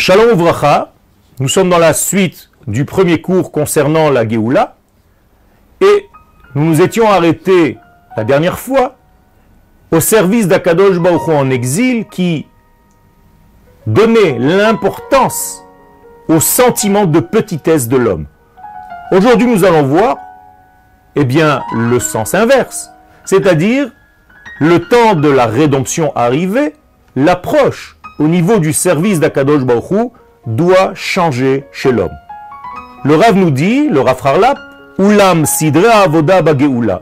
Shalom Vracha, nous sommes dans la suite du premier cours concernant la Géoula et nous nous étions arrêtés la dernière fois au service d'Akadosh Baruch Hu en exil qui donnait l'importance au sentiment de petitesse de l'homme. Aujourd'hui, nous allons voir eh bien, le sens inverse, c'est-à-dire le temps de la rédemption arrivé, l'approche au niveau du service d'Akadosh Baruch doit changer chez l'homme. Le Rav nous dit, le Rav Harlap, Ulam sidra avoda bageula.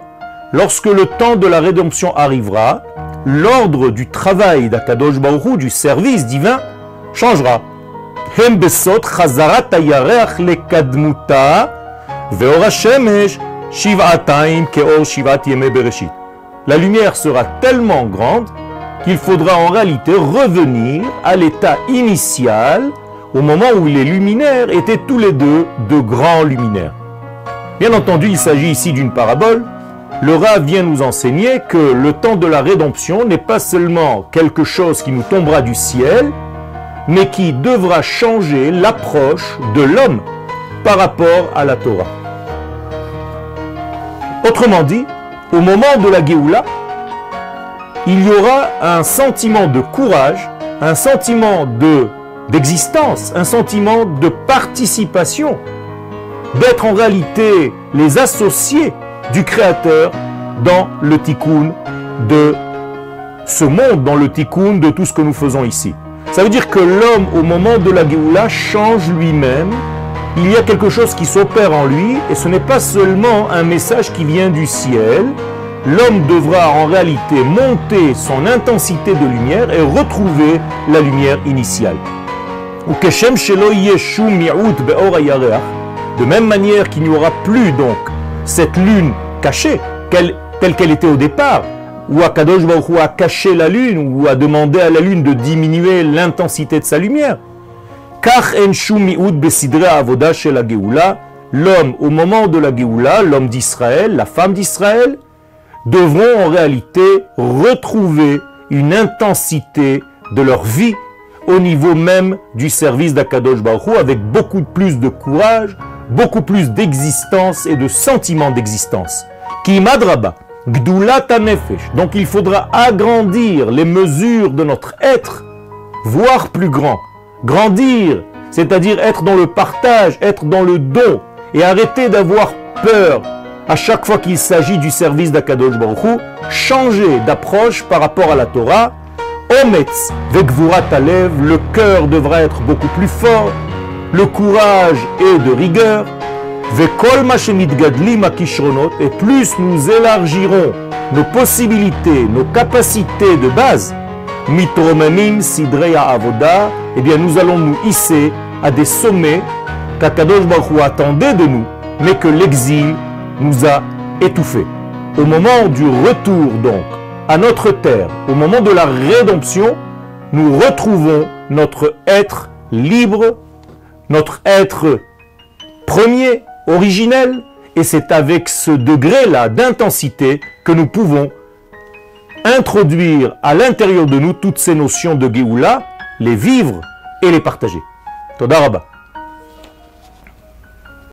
Lorsque le temps de la rédemption arrivera, l'ordre du travail d'Akadosh Baruch du service divin, changera. Shemesh. La lumière sera tellement grande qu'il faudra en réalité revenir à l'état initial au moment où les luminaires étaient tous les deux de grands luminaires. Bien entendu, il s'agit ici d'une parabole. Le Rav vient nous enseigner que le temps de la rédemption n'est pas seulement quelque chose qui nous tombera du ciel, mais qui devra changer l'approche de l'homme par rapport à la Torah. Autrement dit, au moment de la Géoula, il y aura un sentiment de courage, un sentiment de d'existence, un sentiment de participation, d'être en réalité les associés du Créateur dans le tikkun de ce monde, dans le tikkun de tout ce que nous faisons ici. Ça veut dire que l'homme, au moment de la Géoula, change lui-même. Il y a quelque chose qui s'opère en lui, et ce n'est pas seulement un message qui vient du ciel, l'homme devra en réalité monter son intensité de lumière et retrouver la lumière initiale. De même manière qu'il n'y aura plus donc cette lune cachée, telle qu'elle était au départ, où Akadosh Baruch a caché la lune, ou a demandé à la lune de diminuer l'intensité de sa lumière. L'homme au moment de la Geoula, l'homme d'Israël, la femme d'Israël, devront en réalité retrouver une intensité de leur vie au niveau même du service d'Akadosh Baruch avec beaucoup plus de courage, beaucoup plus d'existence et de sentiment d'existence. Nefesh. Donc il faudra agrandir les mesures de notre être, voire plus grand. Grandir, c'est-à-dire être dans le partage, être dans le don, et arrêter d'avoir peur, à chaque fois qu'il s'agit du service d'Akadosh Baruch changer d'approche par rapport à la Torah. Ometz vekvurat alev, le cœur devra être beaucoup plus fort, le courage est de rigueur. Vekol gadlim akishronot, et plus nous élargirons nos possibilités, nos capacités de base, mitromemim sidreya avoda, eh bien nous allons nous hisser à des sommets qu'Akadosh Baruch attendait de nous, mais que l'exil nous a étouffés. Au moment du retour donc à notre terre, au moment de la rédemption, nous retrouvons notre être libre, notre être premier, originel, et c'est avec ce degré-là d'intensité que nous pouvons introduire à l'intérieur de nous toutes ces notions de Géoula, les vivre et les partager. Todarabah.